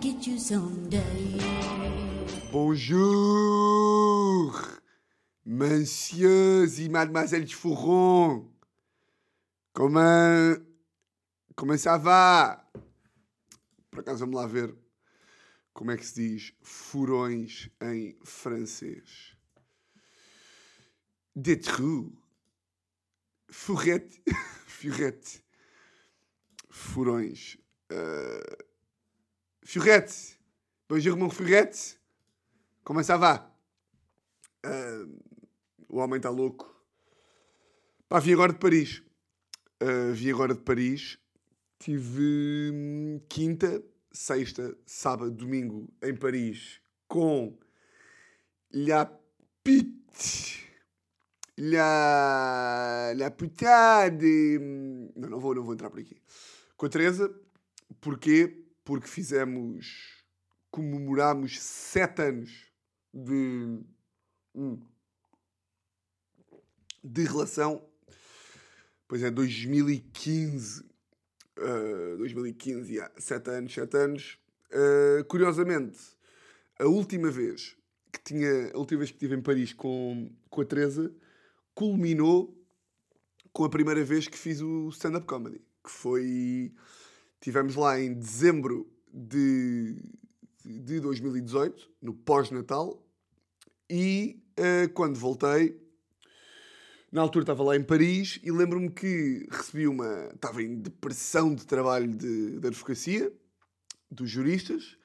get you someday. Bonjour, messieurs et mademoiselles Fourron. Comment, comment ça va? Por acaso vamos lá ver como é que se diz furões em francês. Des trous. Fourrette. Furette. Furões. Uh... Furette. Bonjour, mon Furette. Como é que ça va? Uh... O homem está louco. Pá, vim agora de Paris. Uh, vim agora de Paris. Tive hum, quinta, sexta, sábado, domingo em Paris com La Pite La, la puta de. Não, não vou, não vou entrar por aqui. Com a Teresa, porquê? Porque fizemos. comemorámos sete anos de. Hum, de relação. Pois é, 2015. Uh, 2015, yeah, sete anos, sete anos. Uh, curiosamente, a última vez que tinha. A última vez que estive em Paris com, com a Teresa culminou com a primeira vez que fiz o stand-up comedy, que foi. Tivemos lá em dezembro de, de 2018, no pós-Natal, e uh, quando voltei, na altura estava lá em Paris e lembro-me que recebi uma. Estava em depressão de trabalho de, de advocacia, dos juristas,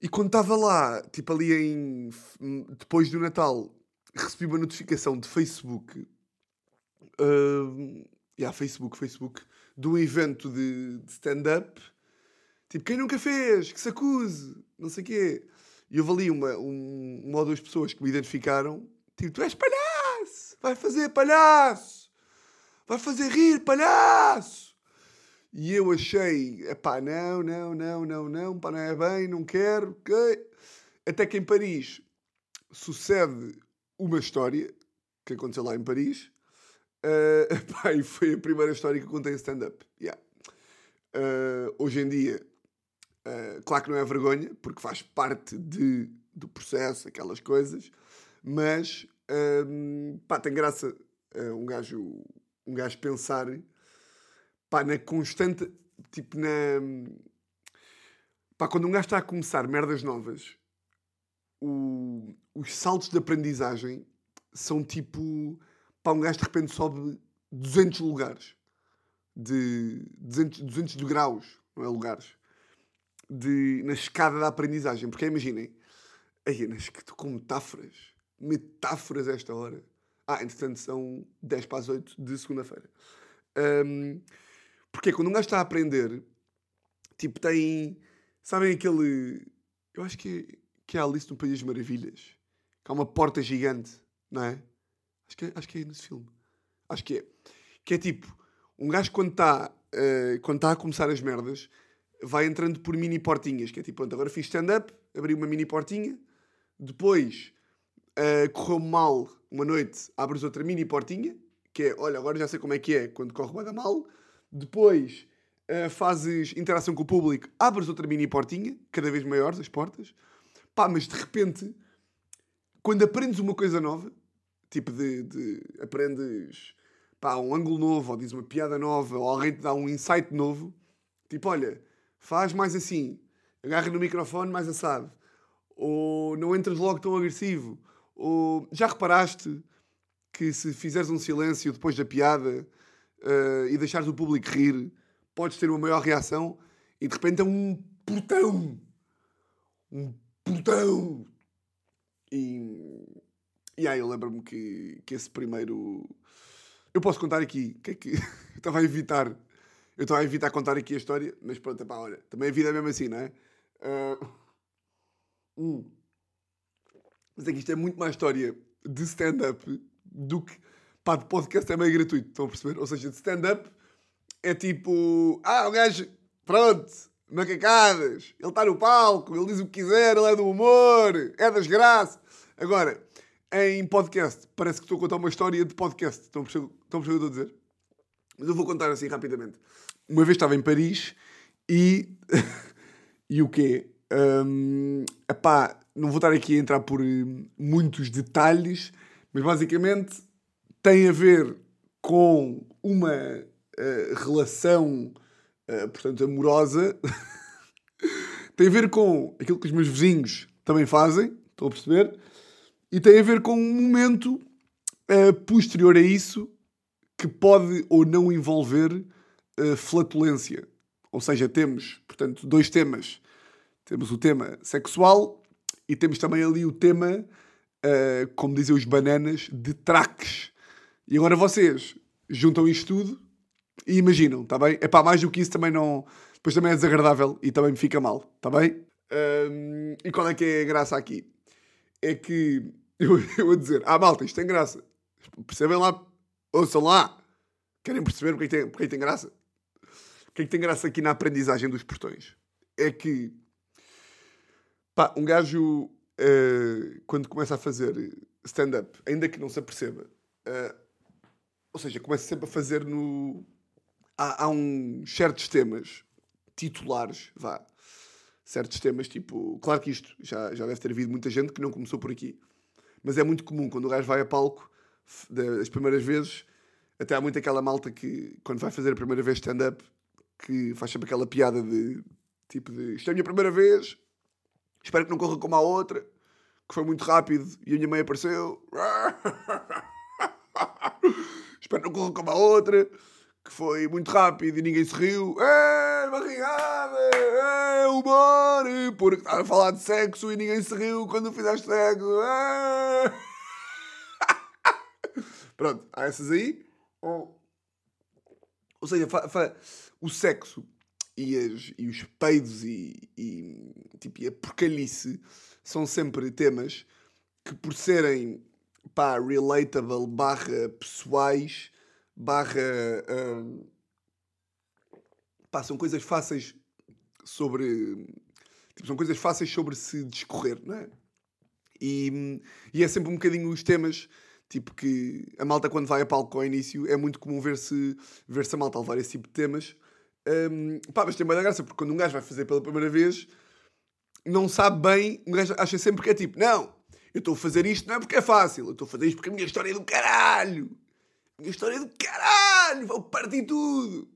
e quando estava lá, tipo ali em. depois do Natal, recebi uma notificação de Facebook. Uh, yeah, Facebook, Facebook, de um evento de, de stand-up. Tipo, quem nunca fez? Que se acuse, não sei o quê. E houve ali uma, um, uma ou duas pessoas que me identificaram. Tipo, tu és palhaço! Vai fazer palhaço! Vai fazer rir, palhaço! E eu achei, epá, não, não, não, não, não, pá, não é bem, não quero, ok. Até que em Paris sucede uma história que aconteceu lá em Paris. Uh, pá, e foi a primeira história que contei em stand-up. Yeah. Uh, hoje em dia, uh, claro que não é vergonha, porque faz parte de, do processo, aquelas coisas, mas uh, pá, tem graça um, gajo, um gajo pensar pá, na constante, tipo na. Pá, quando um gajo está a começar merdas novas, o, os saltos de aprendizagem são tipo. Pá, um gajo de repente sobe 200 lugares. De 200, 200 de graus, não é lugares. De, na escada da aprendizagem. Porque imaginem, aí, estou com metáforas. Metáforas a esta hora. Ah, entretanto são 10 para as 8 de segunda-feira. Um, porque quando um gajo está a aprender, tipo, tem. Sabem aquele. Eu acho que que é a Alice no País das Maravilhas. Que há uma porta gigante, não é? Acho que é, acho que é nesse filme. Acho que é. Que é tipo, um gajo quando está uh, quando está a começar as merdas, vai entrando por mini portinhas, que é tipo, agora fiz stand-up, abri uma mini portinha, depois uh, correu mal uma noite, abres outra mini portinha, que é, olha, agora já sei como é que é quando corre bem mal, depois uh, fazes interação com o público, abres outra mini portinha, cada vez maiores as portas, Pá, mas de repente, quando aprendes uma coisa nova, tipo de, de aprendes pá, um ângulo novo, ou dizes uma piada nova, ou alguém te dá um insight novo, tipo, olha, faz mais assim, agarra no microfone mais assado, ou não entras logo tão agressivo, ou já reparaste que se fizeres um silêncio depois da piada uh, e deixares o público rir, podes ter uma maior reação e de repente é um portão. Um Plutão! E, e aí eu lembro-me que, que esse primeiro. Eu posso contar aqui, que é que. eu estava a evitar. Eu estava a evitar contar aqui a história, mas pronto, pá, olha, também a vida é mesmo assim, não é? Uh... Hum. Mas é que isto é muito mais história de stand-up do que. Pá, de podcast é meio gratuito, estão a perceber? Ou seja, de stand-up é tipo. Ah, o gajo. Pronto, macacadas. Ele está no palco, ele diz o que quiser, ele é do humor, é das graças. Agora, em podcast, parece que estou a contar uma história de podcast. Estão a perceber, o que estou a dizer? Mas eu vou contar assim rapidamente. Uma vez estava em Paris e, E o quê? Um, epá, não vou estar aqui a entrar por eh, muitos detalhes, mas basicamente tem a ver com uma uh, relação, uh, portanto, amorosa. tem a ver com aquilo que os meus vizinhos também fazem, estão a perceber? E tem a ver com um momento uh, posterior a isso que pode ou não envolver flatulência. Ou seja, temos, portanto, dois temas. Temos o tema sexual e temos também ali o tema, uh, como dizem os bananas, de traques. E agora vocês juntam isto tudo e imaginam, está bem? É pá, mais do que isso também não. Depois também é desagradável e também me fica mal, está bem? Um, e qual é que é a graça aqui? É que eu, eu vou dizer, ah malta, isto tem graça. Percebem lá, ouçam lá. Querem perceber porque é tem, porque é tem graça? que é que tem graça aqui na aprendizagem dos portões? É que, pá, um gajo, uh, quando começa a fazer stand-up, ainda que não se aperceba, uh, ou seja, começa sempre a fazer no. Há, há uns certos temas titulares, vá. Certos temas, tipo. Claro que isto já, já deve ter havido muita gente que não começou por aqui. Mas é muito comum quando o gajo vai a palco, das primeiras vezes, até há muito aquela malta que, quando vai fazer a primeira vez stand-up, que faz sempre aquela piada de tipo de isto é a minha primeira vez, espero que não corra como a outra, que foi muito rápido e a minha mãe apareceu. espero que não corra como a outra, que foi muito rápido e ninguém se riu. É, barrigada, é, humor, porque estava a falar de sexo e ninguém se riu quando fizeste sexo. É. Pronto, há essas aí. Ou seja, fa, fa, o sexo e, as, e os peidos e, e, tipo, e a porcalhice são sempre temas que por serem pá, relatable barra pessoais barra hum, pá, são coisas fáceis sobre tipo, são coisas fáceis sobre se discorrer, não é? E, e é sempre um bocadinho os temas tipo que a malta quando vai a palco ao início é muito comum ver-se ver -se a malta levar esse tipo de temas um, pá, mas tem da graça, porque quando um gajo vai fazer pela primeira vez, não sabe bem, um gajo acha sempre que é tipo, não, eu estou a fazer isto não é porque é fácil, eu estou a fazer isto porque a minha história é do caralho. Minha história é do caralho, vou partir tudo.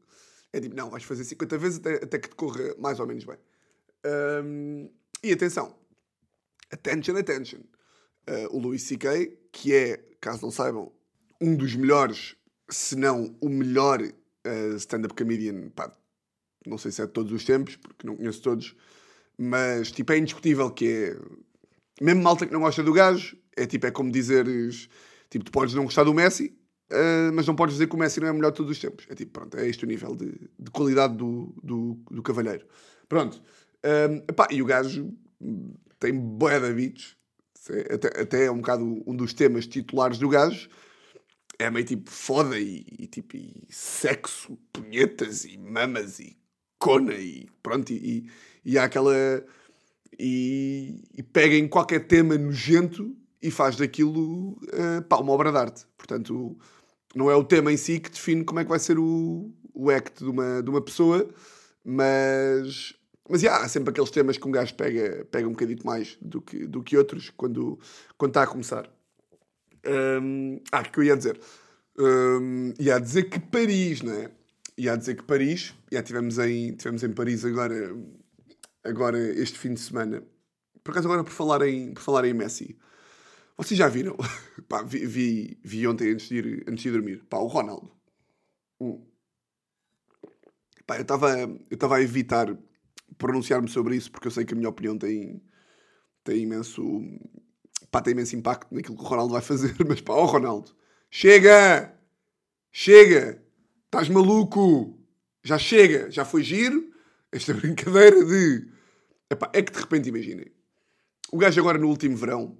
É tipo, não, vais fazer 50 vezes até, até que te corra mais ou menos bem. Um, e atenção, attention, attention. Uh, o Louis C.K., que é, caso não saibam, um dos melhores, se não o melhor uh, stand-up comedian pá, não sei se é de todos os tempos, porque não conheço todos, mas tipo, é indiscutível que é. Mesmo malta que não gosta do gajo, é tipo, é como dizeres. Tipo, tu podes não gostar do Messi, uh, mas não podes dizer que o Messi não é melhor de todos os tempos. É tipo, pronto, é este o nível de, de qualidade do, do, do cavalheiro. Pronto. Um, epá, e o gajo tem bué de beats. Até, até é um bocado um dos temas titulares do gajo é meio tipo foda e, e, tipo e sexo, punhetas e mamas e cona e pronto, e, e há aquela. E, e pega em qualquer tema nojento e faz daquilo uh, pá, uma obra de arte. Portanto, não é o tema em si que define como é que vai ser o, o act de uma, de uma pessoa, mas, mas yeah, há sempre aqueles temas que um gajo pega, pega um bocadinho mais do que, do que outros quando, quando está a começar. Um, ah, o que eu ia dizer? Um, ia dizer que Paris, não é? Ia dizer que Paris, já tivemos em, tivemos em Paris agora, agora este fim de semana. Por acaso, agora por falar em, por falar em Messi, vocês já viram? Pá, vi, vi, vi, ontem antes de, ir, antes de dormir. Pá, o Ronaldo. Hum. Pá, eu estava eu a evitar pronunciar-me sobre isso porque eu sei que a minha opinião tem, tem imenso pá, tem imenso impacto naquilo que o Ronaldo vai fazer, mas pá, oh, Ronaldo, chega! Chega! Estás maluco! Já chega! Já foi giro esta brincadeira de. Epá, é que de repente imaginem. O gajo agora no último verão.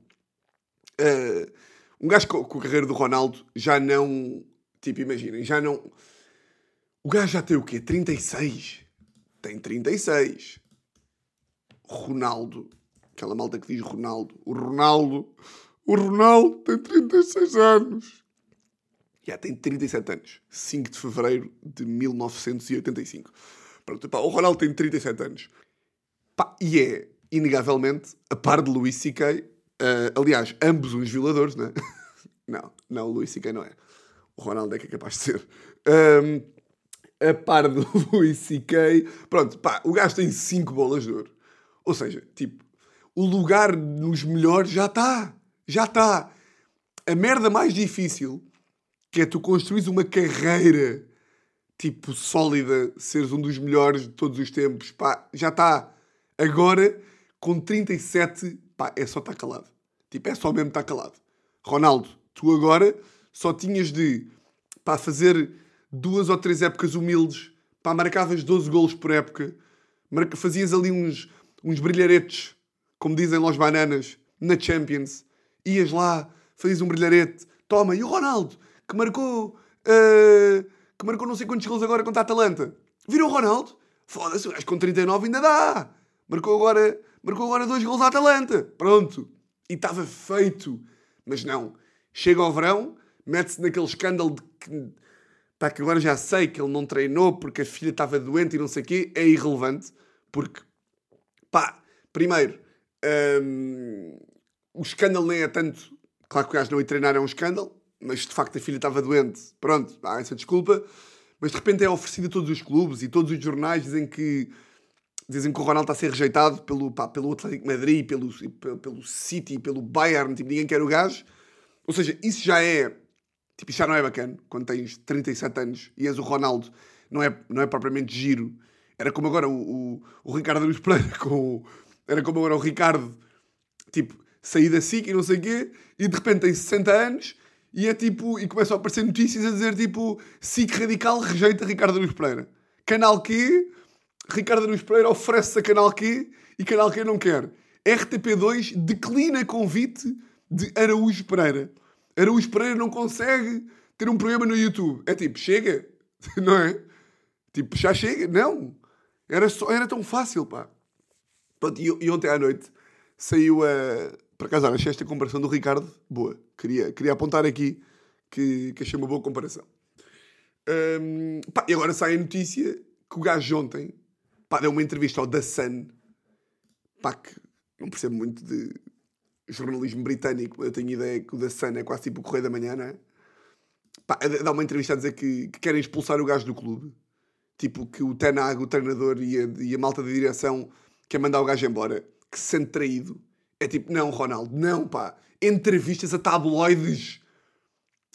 Uh, um gajo com, a carreira do Ronaldo já não. Tipo, imaginem, já não. O gajo já tem o quê? 36? Tem 36. Ronaldo Aquela malta que diz Ronaldo. O Ronaldo. O Ronaldo tem 36 anos. Já tem 37 anos. 5 de fevereiro de 1985. Pronto, pá, o Ronaldo tem 37 anos. Pá, e é, inegavelmente, a par de Louis C.K., uh, aliás, ambos uns violadores, não é? não, não, o Louis C.K. não é. O Ronaldo é que é capaz de ser. Um, a par de Louis C.K., pronto, pá, o gajo tem 5 bolas de ouro. Ou seja, tipo, o lugar nos melhores já está. Já está. A merda mais difícil, que é tu construís uma carreira, tipo, sólida, seres um dos melhores de todos os tempos, pá, já está. Agora, com 37, pá, é só estar calado. Tipo, é só mesmo estar calado. Ronaldo, tu agora só tinhas de, pá, fazer duas ou três épocas humildes, pá, marcavas 12 golos por época, fazias ali uns, uns brilharetes como dizem Los Bananas, na Champions. Ias lá, fazias um brilharete. Toma, e o Ronaldo, que marcou... Uh, que marcou não sei quantos gols agora contra a Atalanta. Viram o Ronaldo? Foda-se, o gajo com 39 ainda dá. Marcou agora, marcou agora dois gols à Atalanta. Pronto. E estava feito. Mas não. Chega ao verão, mete-se naquele escândalo de que... Pá, que agora já sei que ele não treinou porque a filha estava doente e não sei o quê. É irrelevante. Porque, pá, primeiro, um, o escândalo nem é tanto. Claro que o gajo não ia treinar é um escândalo, mas de facto a filha estava doente. Pronto, há essa desculpa. Mas de repente é oferecido a todos os clubes e todos os jornais dizem que dizem que o Ronaldo está a ser rejeitado pelo, pá, pelo Atlético Madrid, pelo, pelo, City, pelo Bayern, tipo, ninguém quer o gajo. Ou seja, isso já é. Tipo, isso já não é bacana quando tens 37 anos e és o Ronaldo. Não é, não é propriamente giro. Era como agora o, o, o Ricardo Luís Pereira com, era como agora o Ricardo, tipo, sair da SIC e não sei o quê, e de repente tem 60 anos e é tipo, e começam a aparecer notícias a dizer tipo, SIC Radical rejeita Ricardo Luís Pereira. Canal Q, Ricardo Luís Pereira oferece-se a Canal Q e Canal Q não quer. RTP2 declina convite de Araújo Pereira. Araújo Pereira não consegue ter um programa no YouTube. É tipo, chega, não é? Tipo, já chega. Não. Era, só, era tão fácil, pá. Pronto, e, e ontem à noite saiu a. Por acaso, achei esta comparação do Ricardo boa. Queria, queria apontar aqui que, que achei uma boa comparação. Pá, e agora sai a notícia que o gajo ontem pá, deu uma entrevista ao The Sun. Pá, que não percebo muito de jornalismo britânico, eu tenho ideia que o The Sun é quase tipo o Correio da Manhã, não é? Pá, dá uma entrevista a dizer que, que querem expulsar o gajo do clube. Tipo, que o Tenag, o treinador e a, e a malta da direção quer mandar o gajo embora, que se sente traído. É tipo, não, Ronaldo, não, pá. Entrevistas a tabloides.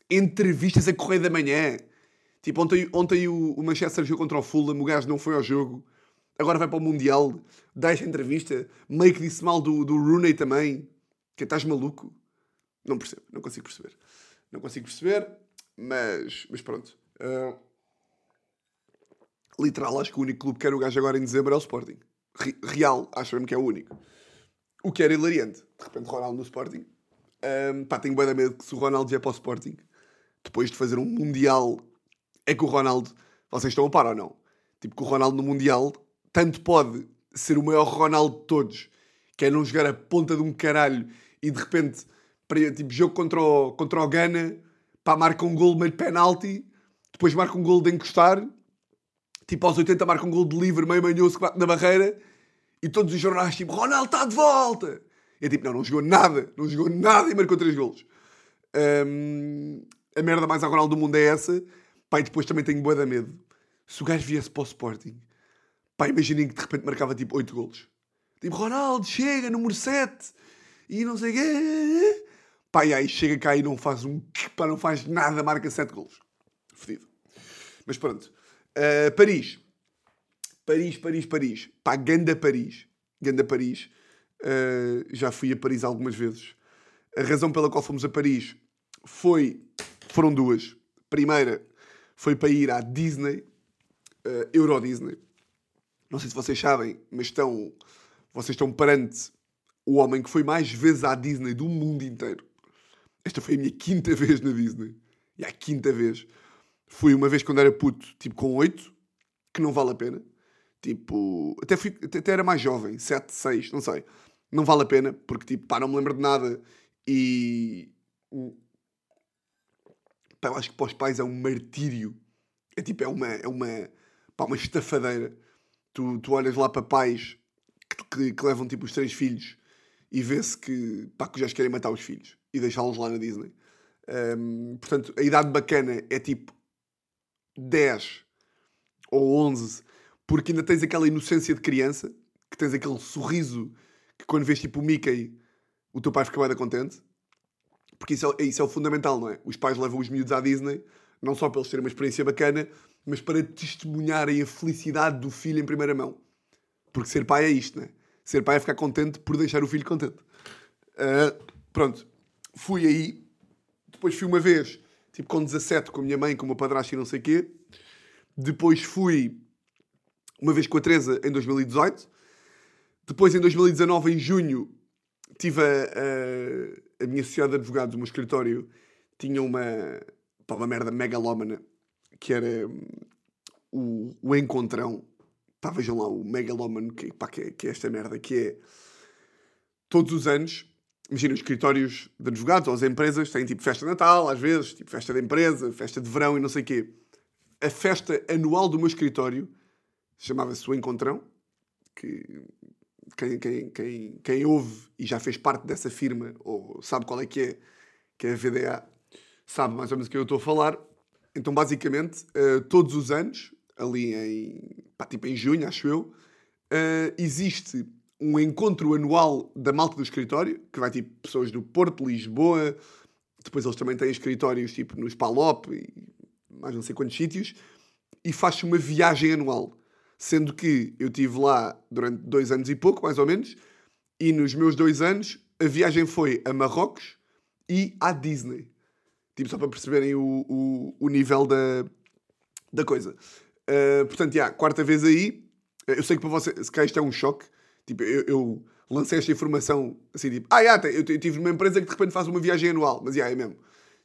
Entrevistas a Correio da Manhã. Tipo, ontem, ontem o, o Manchester jogou contra o Fulham, o gajo não foi ao jogo. Agora vai para o Mundial, dá esta entrevista. Meio que disse mal do, do Rooney também. Que estás maluco? Não percebo, não consigo perceber. Não consigo perceber, mas, mas pronto. Uh, literal, acho que o único clube que quer o gajo agora em dezembro é o Sporting real, acho mesmo que é o único. O que era hilariante. De repente, Ronaldo no Sporting. Um, pá, tenho bem medo que se o Ronaldo vier para o Sporting, depois de fazer um Mundial, é que o Ronaldo. Vocês estão a par ou não? Tipo, que o Ronaldo no Mundial tanto pode ser o maior Ronaldo de todos, que é não jogar a ponta de um caralho e de repente, para, tipo, jogo contra o, contra o Ghana, pá, marca um gol meio penalti, depois marca um gol de encostar, tipo aos 80 marca um gol de livre meio manhoso que bate na barreira e todos os jornais tipo Ronaldo está de volta. E é tipo, não, não jogou nada, não jogou nada e marcou 3 golos. Um, a merda mais ao Ronaldo do mundo é essa. Pai, depois também tenho boa da medo. Se o gajo viesse para o Sporting, pá, imaginem que de repente marcava tipo 8 golos. Tipo, Ronaldo, chega, número 7. E não sei o quê. Pá, e aí chega cá e não faz um... Pá, não faz nada, marca 7 golos. Fedido. Mas pronto. Uh, Paris. Paris, Paris, Paris. Pá, Ganda Paris. Ganda Paris. Uh, já fui a Paris algumas vezes. A razão pela qual fomos a Paris foi... Foram duas. Primeira foi para ir à Disney. Uh, Euro Disney. Não sei se vocês sabem, mas estão... Vocês estão perante o homem que foi mais vezes à Disney do mundo inteiro. Esta foi a minha quinta vez na Disney. E a quinta vez. Fui uma vez quando era puto, tipo com 8, que não vale a pena. Tipo, até, fui, até era mais jovem, 7, 6, não sei. Não vale a pena, porque tipo, pá, não me lembro de nada. E. Pá, eu acho que para os pais é um martírio. É tipo, é uma. É uma pá, uma estafadeira. Tu, tu olhas lá para pais que que, que levam tipo os três filhos e vê-se que, pá, que já querem matar os filhos e deixá-los lá na Disney. Um, portanto, a idade bacana é tipo 10 ou 11, porque ainda tens aquela inocência de criança, que tens aquele sorriso que quando vês tipo o Mickey, o teu pai fica bem contente. Porque isso é, isso é o fundamental, não é? Os pais levam os miúdos à Disney, não só para eles terem uma experiência bacana, mas para testemunharem a felicidade do filho em primeira mão. Porque ser pai é isto, não é? Ser pai é ficar contente por deixar o filho contente. Uh, pronto. Fui aí. Depois fui uma vez, tipo com 17, com a minha mãe, com o meu padrasto e não sei o quê. Depois fui uma vez com a Teresa em 2018. Depois, em 2019, em junho, tive a, a, a minha sociedade de advogados, o meu escritório, tinha uma, pá, uma merda megalómana, que era hum, o, o encontrão. Pá, vejam lá, o megalómano, que, pá, que, é, que é esta merda, que é todos os anos, imagina os escritórios de advogados ou as empresas têm tipo festa de Natal, às vezes, tipo festa de empresa, festa de verão e não sei o quê. A festa anual do meu escritório chamava-se o Encontrão, que quem, quem, quem, quem ouve e já fez parte dessa firma, ou sabe qual é que é, que é a VDA, sabe mais ou menos o que eu estou a falar. Então, basicamente, uh, todos os anos, ali em, pá, tipo em junho, acho eu, uh, existe um encontro anual da malta do escritório, que vai tipo pessoas do Porto, Lisboa, depois eles também têm escritórios tipo nos Palop e mais não sei quantos sítios, e faz-se uma viagem anual. Sendo que eu estive lá durante dois anos e pouco, mais ou menos, e nos meus dois anos a viagem foi a Marrocos e à Disney. Tipo, só para perceberem o, o, o nível da, da coisa. Uh, portanto, já, quarta vez aí. Eu sei que para você, se calhar isto é um choque. Tipo, eu, eu lancei esta informação assim, tipo, ah, já, eu, eu tive numa empresa que de repente faz uma viagem anual. Mas, já, é mesmo.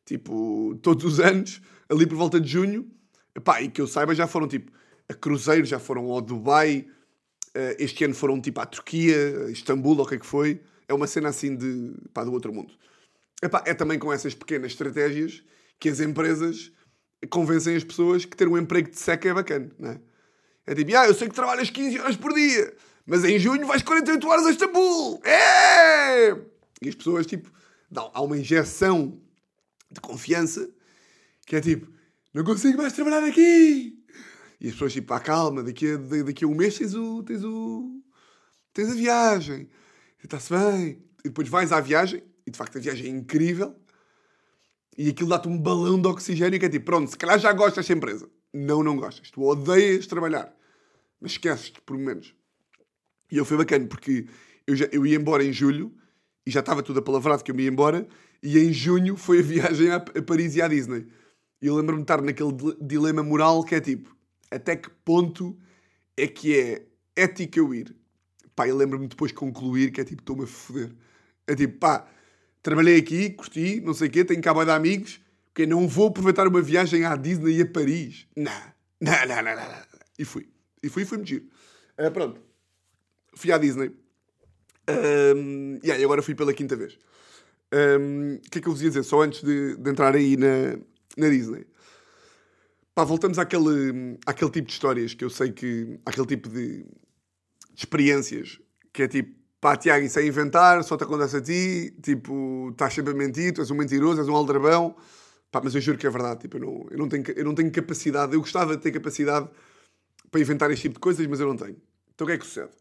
Tipo, todos os anos, ali por volta de junho, pá, e que eu saiba, já foram tipo a Cruzeiro, já foram ao Dubai, uh, este ano foram tipo à Turquia, Istambul, ou o que é que foi. É uma cena assim de, pá, do outro mundo. Epá, é também com essas pequenas estratégias que as empresas convencem as pessoas que ter um emprego de seca é bacana, não é? É tipo, ah, eu sei que trabalhas 15 horas por dia, mas em junho vais 48 horas a Istambul! É! E as pessoas, tipo, dão, há uma injeção de confiança que é tipo, não consigo mais trabalhar aqui! E as pessoas, tipo, pá, calma, daqui a, daqui a um mês tens o. tens o. tens a viagem. Está-se bem. E depois vais à viagem, e de facto a viagem é incrível, e aquilo dá-te um balão de oxigênio que é tipo, pronto, se calhar já gostas desta empresa. Não, não gostas. Tu odeias trabalhar. Mas esqueces-te, por menos. E eu fui bacana, porque eu, já, eu ia embora em julho, e já estava tudo apalavrado que eu me ia embora, e em junho foi a viagem a, a Paris e à Disney. E eu lembro-me de estar naquele dilema moral que é tipo, até que ponto é que é ético eu ir? Pá, eu lembro-me depois de concluir que é tipo, estou-me a foder. É tipo, pá, trabalhei aqui, curti, não sei o quê, tenho cá de amigos, porque não vou aproveitar uma viagem à Disney e a Paris. Não, não, não, não, não. E fui. E fui e fui-me giro. Uh, pronto. Fui à Disney. Um, e aí, agora fui pela quinta vez. O um, que é que eu vos ia dizer? Só antes de, de entrar aí na, na Disney. Pá, voltamos àquele, àquele tipo de histórias que eu sei que. àquele tipo de, de experiências que é tipo, pá, Tiago, isso é inventar, só te acontece a ti, tipo, estás sempre a mentir, tu és um mentiroso, és um aldrabão. Pá, mas eu juro que é verdade, tipo, eu não, eu não, tenho, eu não tenho capacidade, eu gostava de ter capacidade para inventar este tipo de coisas, mas eu não tenho. Então o que é que sucede?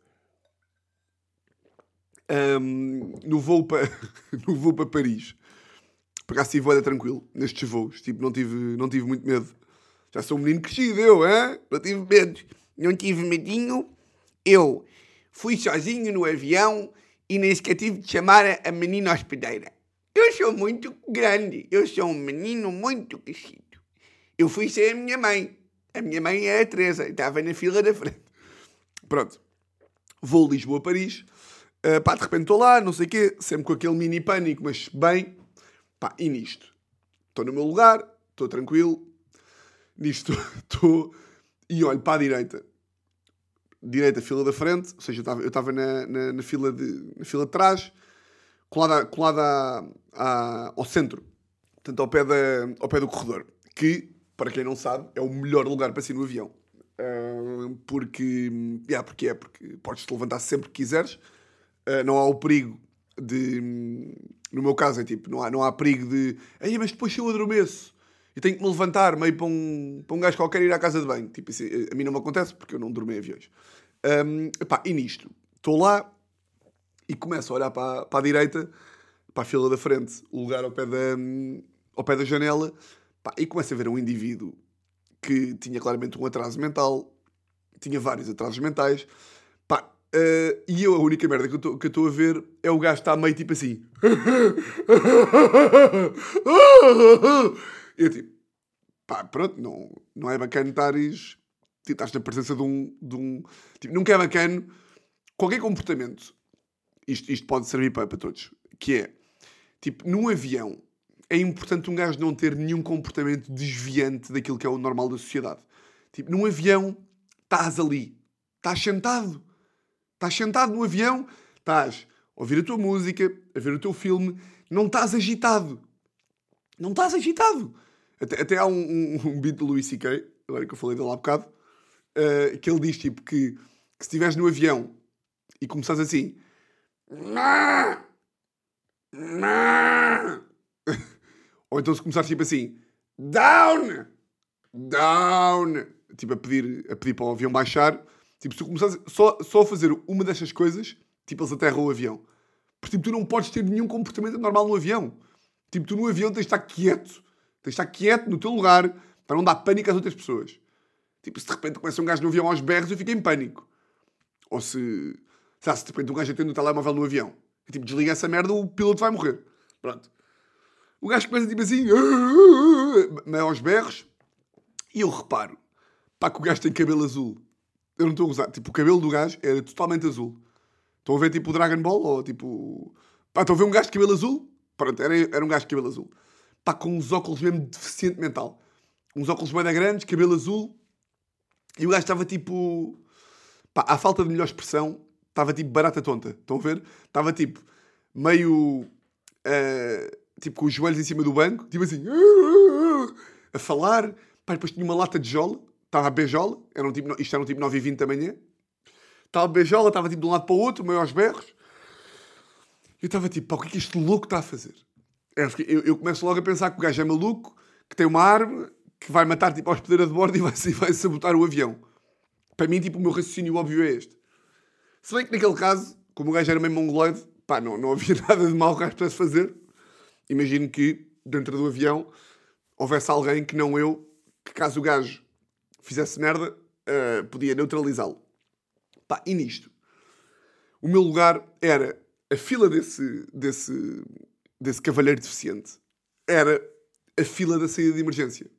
Um, no voo para no voo para Paris, por acaso estive tranquilo nestes voos, tipo, não tive, não tive muito medo já sou um menino crescido, eu, hein? Não tive medo. Não tive medinho. Eu fui sozinho no avião e nem sequer tive de chamar a menina hospedeira. Eu sou muito grande. Eu sou um menino muito crescido. Eu fui sem a minha mãe. A minha mãe é a Teresa. Estava na fila da frente. Pronto. Vou Lisboa-Paris. Uh, pá, de repente estou lá, não sei o quê. Sempre com aquele mini pânico, mas bem. Pá, e nisto? Estou no meu lugar. Estou tranquilo nisto estou e olho para a direita. Direita, fila da frente, ou seja, eu estava na, na, na, fila de, na fila de trás, colada, colada ao centro, portanto ao pé, da, ao pé do corredor, que, para quem não sabe, é o melhor lugar para sair no avião. Uh, porque, yeah, porque é, porque podes te levantar sempre que quiseres. Uh, não há o perigo de. No meu caso é tipo, não há, não há perigo de. Mas depois se eu adormeço e tenho que me levantar meio para um, para um gajo qualquer ir à casa de banho. Tipo, isso, a mim não me acontece porque eu não dormi em aviões. Um, epá, e nisto, estou lá e começo a olhar para, para a direita, para a fila da frente, o lugar ao pé da, ao pé da janela, pá, e começo a ver um indivíduo que tinha claramente um atraso mental, tinha vários atrasos mentais, pá, uh, e eu a única merda que eu estou a ver é o gajo estar meio tipo assim. eu tipo, pá, pronto, não, não é bacana estares, tipo, estás na presença de um, de um tipo, nunca é bacana qualquer comportamento, isto, isto pode servir para, para todos, que é, tipo, num avião, é importante um gajo não ter nenhum comportamento desviante daquilo que é o normal da sociedade. Tipo, num avião, estás ali, estás sentado, estás sentado no avião, estás a ouvir a tua música, a ver o teu filme, não estás agitado. Não estás agitado. Até, até há um, um, um beat do Louis C.K., agora que eu falei dele há bocado, uh, que ele diz tipo que, que se estiveres no avião e começares assim. Ou então se começares tipo assim, down, down, tipo a pedir, a pedir para o avião baixar, tipo se tu começares só, só a fazer uma destas coisas, tipo eles aterram o avião. Porque tipo, tu não podes ter nenhum comportamento normal no avião. Tipo, tu no avião tens de estar quieto, tens de estar quieto no teu lugar para não dar pânico às outras pessoas. Tipo, se de repente começa um gajo no avião aos berros, eu fico em pânico. Ou se, se de repente um gajo atende o telemóvel no avião, e, tipo, desliga essa merda, o piloto vai morrer. Pronto. O gajo começa tipo assim, aos berros, e eu reparo, pá, que o gajo tem cabelo azul. Eu não estou a usar. Tipo, o cabelo do gajo era totalmente azul. Estão a ver tipo o Dragon Ball ou tipo. Pá, estão a ver um gajo de cabelo azul? Pronto, era, era um gajo de cabelo azul. Pá, com uns óculos mesmo deficiente mental. Uns óculos bem grandes, cabelo azul. E o gajo estava tipo. Pá, à falta de melhor expressão, estava tipo barata tonta. Estão a ver? Estava tipo meio. Uh, tipo com os joelhos em cima do banco, tipo assim, a falar. Pá, depois tinha uma lata de jola, estava a beijola, era um tipo, isto era um tipo 9 e 20 da manhã. Estava a beijola, estava tipo de um lado para o outro, meio aos berros. Eu estava tipo, pá, o que é que este louco está a fazer? Eu, eu começo logo a pensar que o gajo é maluco, que tem uma arma, que vai matar tipo a hospedeira de bordo e vai, vai sabotar o avião. Para mim, tipo, o meu raciocínio óbvio é este. Se bem que naquele caso, como o gajo era meio mongoloide, pá, não, não havia nada de mal que o gajo pudesse fazer imagino que dentro do avião houvesse alguém que não eu, que caso o gajo fizesse merda, uh, podia neutralizá-lo. Pá, e nisto? O meu lugar era a fila desse, desse, desse cavalheiro deficiente. Era a fila da saída de emergência.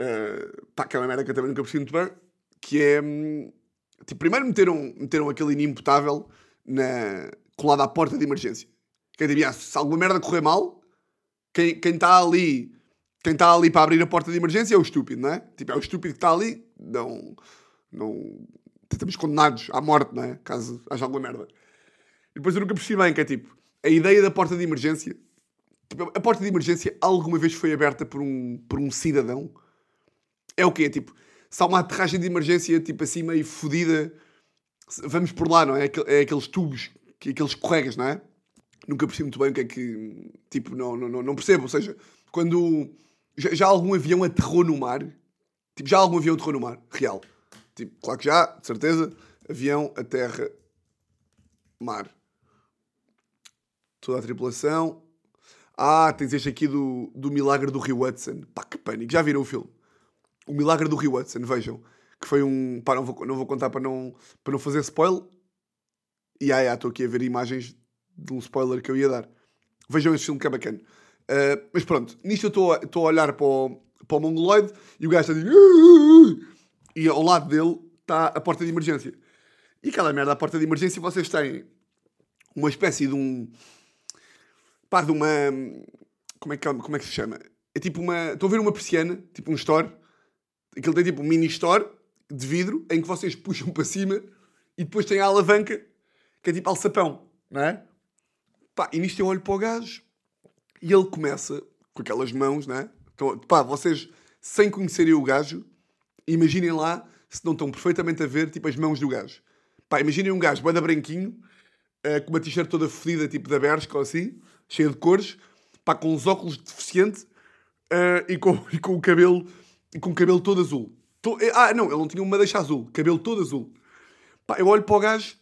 Uh, pá, que é uma merda que eu também nunca percebi muito bem, que é... Hum, tipo, primeiro meteram, meteram aquele inimputável na, colado à porta de emergência. Quer dizer, se alguma merda correr mal, quem está ali, quem está ali para abrir a porta de emergência é o estúpido, não é? Tipo, é o estúpido que está ali, não, não, estamos condenados à morte, não é? Caso haja alguma merda. E depois eu nunca percebi bem que é tipo, a ideia da porta de emergência, a porta de emergência alguma vez foi aberta por um, por um cidadão? É o quê? Tipo, se há uma aterragem de emergência, tipo assim, meio fodida, vamos por lá, não é? É aqueles tubos, aqueles corregas, não é? nunca percebi muito bem o que é que. Tipo, não, não, não percebo. Ou seja, quando. Já, já, algum avião aterrou no mar? Tipo, já algum avião aterrou no mar? Real. Tipo, claro que já, de certeza. Avião, aterra, mar. Toda a tripulação. Ah, tens este aqui do, do Milagre do Rio Hudson. Pá, que pânico. Já viram o filme? O Milagre do Rio Hudson, vejam. Que foi um. Pá, não vou, não vou contar para não, para não fazer spoiler. E aí, estou aqui a ver imagens de um spoiler que eu ia dar. Vejam esse filme que é bacana. Uh, mas pronto, nisto eu estou a olhar para o, para o Mongoloid e o gajo está a dizer. E ao lado dele está a porta de emergência. E aquela merda, a porta de emergência, vocês têm uma espécie de um. Pá, de uma. Como é que, como é que se chama? É tipo uma. Estão a ver uma persiana, tipo um store. Aquilo tem tipo um mini store de vidro em que vocês puxam para cima e depois tem a alavanca que é tipo alçapão, não é? Pá, e nisto eu olho para o gajo e ele começa com aquelas mãos, né? Então, pá, vocês, sem conhecerem o gajo, imaginem lá se não estão perfeitamente a ver, tipo, as mãos do gajo. Pá, imaginem um gajo banda branquinho, uh, com uma t-shirt toda fodida, tipo da Bershka ou assim, cheia de cores, pá, com os óculos de deficiente uh, e, com, e com o cabelo e com o cabelo todo azul. To ah, não, ele não tinha uma deixa azul, cabelo todo azul. Pá, eu olho para o gajo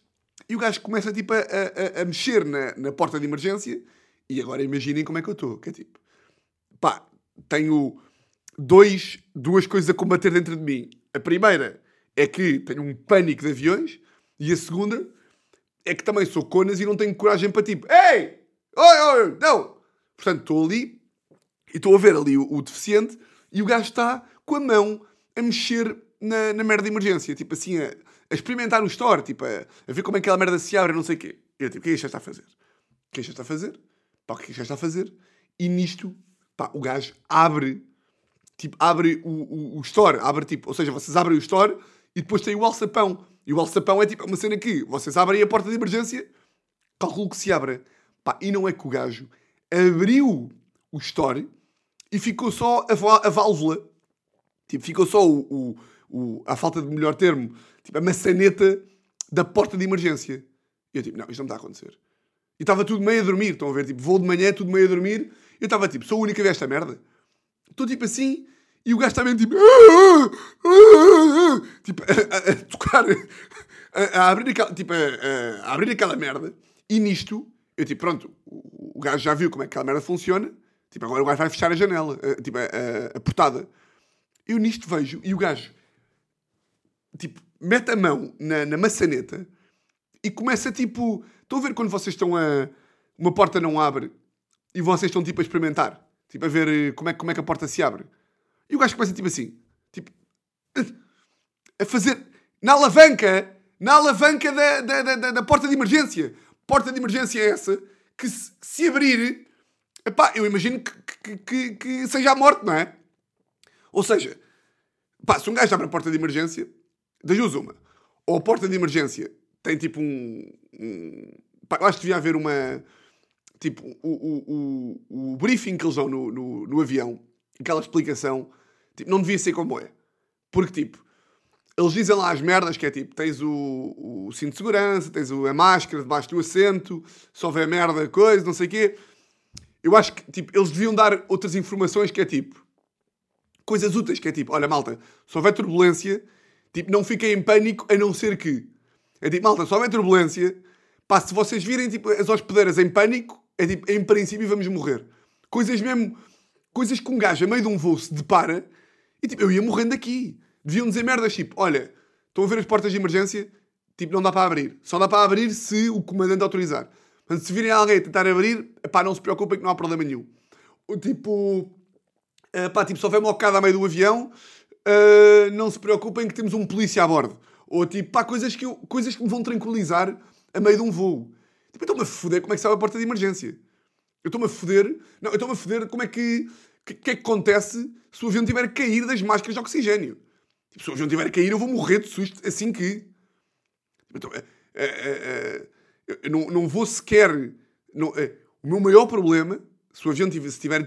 e o gajo começa tipo a, a, a mexer na, na porta de emergência e agora imaginem como é que eu estou, que é tipo, pá, tenho dois, duas coisas a combater dentro de mim. A primeira é que tenho um pânico de aviões e a segunda é que também sou conas e não tenho coragem para tipo, ei, oi, oi, não. Portanto, estou ali e estou a ver ali o, o, deficiente e o gajo está com a mão a mexer na, na merda de emergência, tipo assim, a, a experimentar no store, tipo, a, a, ver como é que aquela merda se abre, não sei o quê. Eu tipo, o que é que está a fazer? O que é que está a fazer? Pá, o que é que está a fazer? E nisto, pá, o gajo abre, tipo, abre o, o, o store, abre tipo, ou seja, vocês abrem o store e depois tem o alçapão. E o alçapão é tipo uma cena que vocês abrem a porta de emergência, calculo que se abra. Pá, e não é que o gajo abriu o store e ficou só a, a válvula. Tipo, ficou só o, o, o, a falta de melhor termo, tipo, a maçaneta da porta de emergência. E eu tipo, não, isto não está a acontecer. E estava tudo meio a dormir, estão a ver? Tipo, voo de manhã, tudo meio a dormir. Eu estava tipo, sou a única desta merda. Estou tipo assim, e o gajo está mesmo tipo. Tipo, a, a, a tocar. A, a, abrir aquela, tipo, a, abrir aquela merda. E nisto, eu tipo, pronto, o, gajo já viu como é que aquela merda funciona. Tipo, agora o gajo vai fechar a janela, tipo, a, a, portada. Eu nisto vejo, e o gajo, tipo, mete a mão na, na maçaneta e começa tipo. Estão a ver quando vocês estão a. Uma porta não abre e vocês estão tipo a experimentar? Tipo, a ver eh, como é, como é que a porta se abre. E o gajo começa tipo assim, tipo, a fazer na alavanca, na alavanca da, da, da, da porta de emergência. Porta de emergência é essa que se, se abrir, epá, eu imagino que, que, que, que, seja a morte, não é? Ou seja, pá, se um gajo abre a porta de emergência, das duas uma. Ou a porta de emergência tem tipo um. um pá, eu acho que devia haver uma. Tipo, o, o, o, o briefing que eles dão no, no, no avião, aquela explicação Tipo, não devia ser como é. Porque, tipo, eles dizem lá as merdas que é tipo, tens o, o cinto de segurança, tens a máscara debaixo do assento, se houver merda, coisa, não sei o quê. Eu acho que, tipo, eles deviam dar outras informações que é tipo, coisas úteis, que é tipo, olha, malta, se houver turbulência, tipo, não fiquem em pânico, a não ser que. É tipo, malta, se houver turbulência, pá, se vocês virem, tipo, as hospedeiras em pânico, é tipo, em princípio vamos morrer. Coisas mesmo, coisas que um gajo a meio de um voo se depara e tipo, eu ia morrendo aqui. Deviam dizer merdas tipo: olha, estão a ver as portas de emergência? Tipo, não dá para abrir. Só dá para abrir se o comandante autorizar. Portanto, se virem alguém tentar abrir, pá, não se preocupem que não há problema nenhum. O tipo, pá, tipo, se houver mocada a meio do avião, uh, não se preocupem que temos um polícia a bordo. Ou tipo, pá, coisas que, eu, coisas que me vão tranquilizar a meio de um voo. Tipo, eu estou-me a foder como é que sabe a porta de emergência. Eu estou-me a foder. Não, eu estou-me a foder como é que. O que, que é que acontece se o avião tiver a cair das máscaras de oxigênio. Tipo, se o avião tiver a cair, eu vou morrer de susto assim que. Então, é, é, é, eu não, não vou sequer. Não, o meu maior problema, se o avião tiver, se tiver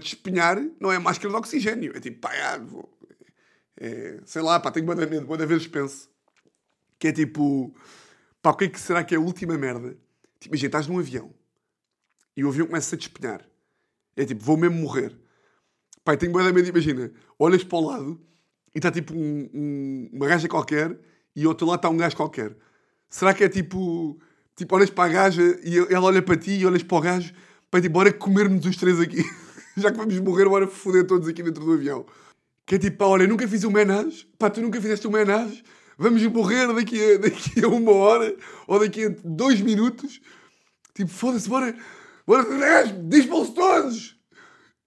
não é a máscara de oxigênio. É tipo, pá, ah, vou, sei lá, pá, tenho muita medo, muitas vezes penso. Que é tipo, pá, o que que será que é a última merda? Tipo, imagina, estás num avião e o avião começa a despenhar. É tipo, vou mesmo morrer. Pai, tenho boa medo, imagina, olhas para o lado e está tipo um, um, uma gaja qualquer e ao outro lado está um gajo qualquer. Será que é tipo, tipo, olhas para a gaja e ela olha para ti e olhas para o gajo, pai, tipo, bora comermos os três aqui. Já que vamos morrer, bora foder todos aqui dentro do avião. Que é tipo, pá, olha, nunca fiz um menage, pá, tu nunca fizeste um menage, vamos morrer daqui a, daqui a uma hora ou daqui a dois minutos. Tipo, foda-se, bora, bora, dispam-se todos.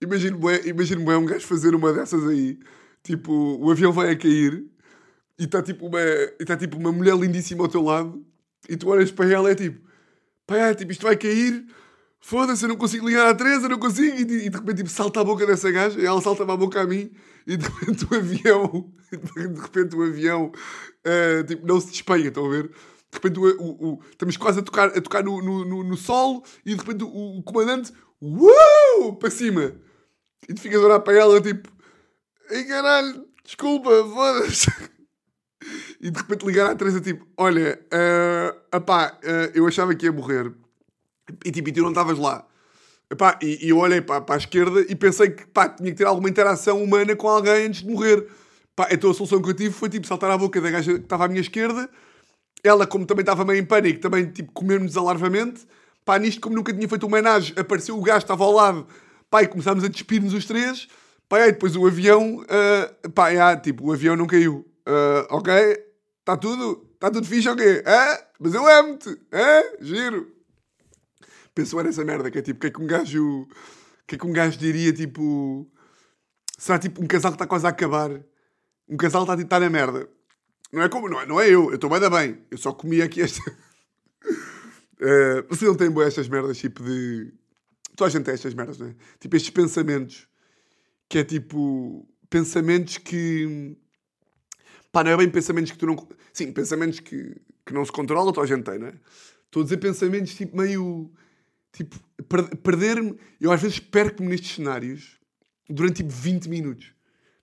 Imagino bem, imagino bem um gajo fazer uma dessas aí. Tipo, o avião vai a cair e está tipo, uma, tá, tipo uma mulher lindíssima ao teu lado e tu olhas para ela e é tipo, pá, é, tipo, isto vai cair, foda-se, eu não consigo ligar à Teresa, não consigo. E, e, de repente tipo, salta a boca dessa gaja e ela salta a boca a mim e de repente o avião, de repente o avião uh, tipo, não se despenha, estão a ver? De repente o, o, o, estamos quase a tocar, a tocar no, no, no, no sol e de repente o, comandante, uh, para cima. E tu ficas a olhar para ela tipo, ei caralho, desculpa, foda-se. E de repente ligar à Teresa, tipo, olha, uh, epá, uh, eu achava que ia morrer. E tipo, e tu não estavas lá. Epá, e, e eu olhei para, para a esquerda e pensei que pá, tinha que ter alguma interação humana com alguém antes de morrer. Pá, então a solução que eu tive foi tipo saltar à boca da gaja que estava à minha esquerda. Ela, como também estava meio em pânico, também tipo comer-me desalarvamente. Pá, nisto, como nunca tinha feito homenagem, apareceu o gajo, estava ao lado. Pá, e começámos a despir-nos os três. Pá, e depois o avião, uh, pá, tipo, o avião não caiu. Uh, ok, está tudo, está tudo fixe, ok? É? Mas eu amo-te, é? Giro. Pensou nessa merda, que é tipo, o que é que um gajo, que é que um gajo diria, tipo, será tipo um casal que está quase a acabar, um casal está a estar na merda. Não é como, não é, não é eu, eu estou bem da bem, eu só comi aqui esta... uh, você não tem boas estas merdas, tipo de... Toda a gente tem estas merdas, não é? Tipo estes pensamentos, que é tipo, pensamentos que Pá, não é bem pensamentos que tu não. Sim, pensamentos que, que não se controlam, toda a gente tem, não é? Estou a dizer pensamentos tipo meio. Tipo, per perder-me. Eu às vezes perco-me nestes cenários durante tipo 20 minutos.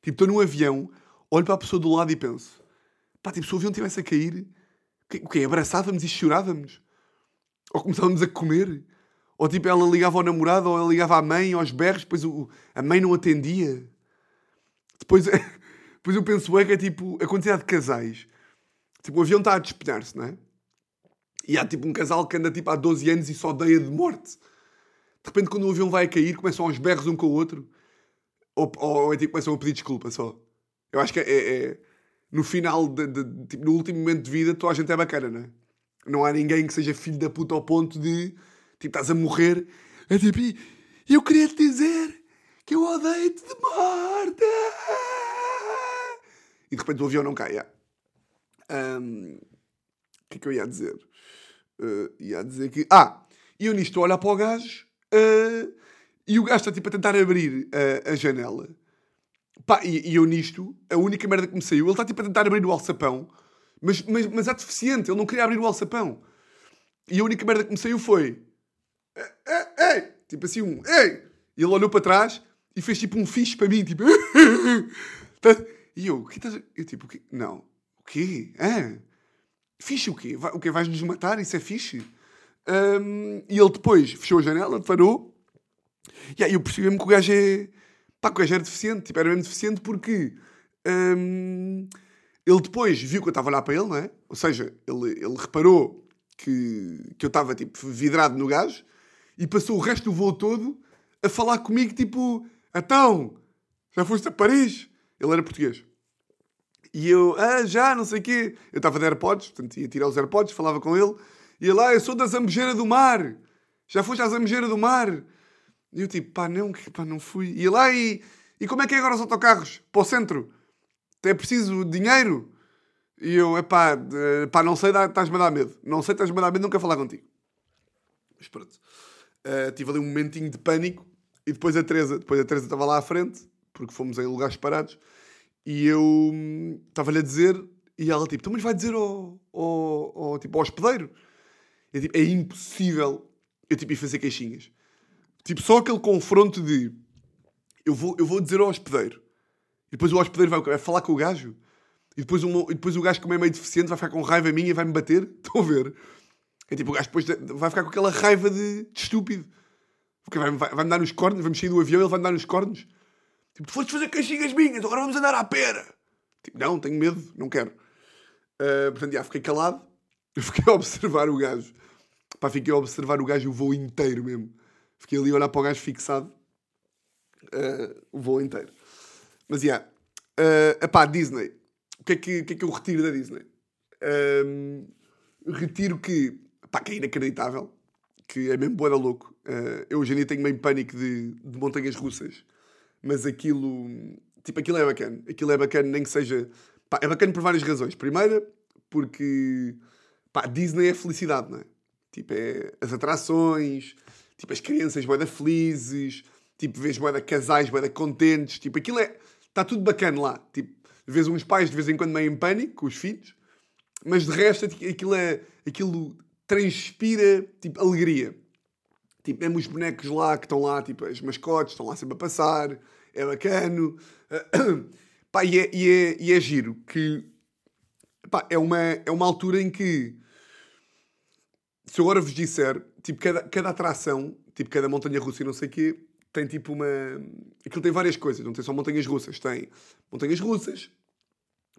Tipo, estou num avião, olho para a pessoa do lado e penso: pá, tipo, se o avião estivesse a cair, o quê? Abraçávamos e chorávamos? Ou começávamos a comer? Ou tipo, ela ligava ao namorado, ou ela ligava à mãe, aos berros, depois o, a mãe não atendia. Depois. Depois eu penso é que é tipo a quantidade de casais. Tipo, o avião está a despenhar-se, não é? E há tipo um casal que anda tipo há 12 anos e só odeia de morte. De repente, quando o avião vai a cair, começam aos berros um com o outro. Ou, ou, é tipo, começam a pedir desculpa só. Eu acho que é, é, é no final, de, de, tipo, no último momento de vida, toda a gente é bacana, não é? Não há ninguém que seja filho da puta ao ponto de, tipo, estás a morrer. É tipo, eu queria te dizer que eu odeio-te de morte e de repente o avião não cai. Um, o que é que eu ia dizer? Uh, ia dizer que. Ah! E eu nisto olhar para o gajo uh, e o gajo está tipo a tentar abrir uh, a janela. Pá, e, e, eu nisto, a única merda que me saiu, ele está tipo a tentar abrir o alçapão, mas, mas, mas é deficiente, ele não queria abrir o alçapão. E a única merda que me saiu foi. Ei! Tipo assim, um. Ei! E ele olhou para trás e fez tipo um fixe para mim, tipo. Tá, e eu, o que estás. Eu tipo, o quê? Não. O quê? Ah, fixe o quê? o quê? Vais-nos matar? Isso é fixe? Um, e ele depois fechou a janela, parou. E aí eu percebi-me que o gajo é. Pá, que o gajo era deficiente. Tipo, era mesmo deficiente porque. Um, ele depois viu que eu estava a olhar para ele, não é? Ou seja, ele, ele reparou que, que eu estava tipo vidrado no gajo e passou o resto do voo todo a falar comigo, tipo, então, já foste a Paris? Ele era português. E eu, ah, já, não sei o quê. Eu estava de AirPods, portanto ia tirar os AirPods, falava com ele. E ele, ah, eu sou da Zambujeira do Mar. Já foste à Zambujeira do Mar? E eu tipo, pá, não, pá, não fui. E ele, ah, e, e como é que é agora os autocarros? Para o centro? É preciso dinheiro? E eu, é pá, pá, não sei, estás-me a dar medo. Não sei, estás-me a dar medo, nunca falar contigo. Mas pronto. Uh, tive ali um momentinho de pânico. E depois a Teresa, depois a Teresa estava lá à frente porque fomos em lugares parados, e eu hum, estava-lhe a dizer, e ela tipo, então mas vai dizer ao, ao, ao, tipo, ao hospedeiro? Eu, tipo, é impossível eu tipo, ir fazer queixinhas. Tipo, só aquele confronto de eu vou, eu vou dizer ao hospedeiro, e depois o hospedeiro vai, vai falar com o gajo, e depois, um, e depois o gajo, como é meio deficiente, vai ficar com raiva minha e vai-me bater. Estão a ver? É tipo, o gajo depois vai ficar com aquela raiva de, de estúpido. Porque vai, vai dar nos cornos, vamos sair do avião ele vai-me dar nos cornos. Tipo, tu foste fazer caixinhas minhas, agora vamos andar à pera. Tipo, não, tenho medo, não quero. Uh, portanto, já fiquei calado. Eu fiquei a observar o gajo. Pá, fiquei a observar o gajo o voo inteiro mesmo. Fiquei ali a olhar para o gajo fixado. Uh, o voo inteiro. Mas, já. Yeah. Uh, Disney. O que é que, que, é que eu retiro da Disney? Uh, retiro que, pá, que é inacreditável. Que é mesmo boa da louco. Uh, eu hoje em dia tenho meio pânico de, de montanhas russas mas aquilo, tipo, aquilo é bacana. Aquilo é bacana, nem que seja. Pá, é bacana por várias razões. Primeira, porque pá, Disney é felicidade, não é? Tipo, é as atrações, tipo, as crianças boeda felizes, tipo, vês boeda casais boeda contentes, tipo, aquilo é. Está tudo bacana lá. Tipo, vês uns pais de vez em quando meio em pânico com os filhos, mas de resto aquilo é. Aquilo transpira, tipo, alegria. Tipo, mesmo os bonecos lá que estão lá, tipo, as mascotes estão lá sempre a passar é bacano. Pá, e, é, e, é, e é giro que pá, é, uma, é uma altura em que, se eu agora vos disser, tipo, cada, cada atração, tipo, cada montanha russa e não sei o quê, tem tipo uma. Aquilo tem várias coisas, não tem só montanhas russas, tem montanhas russas,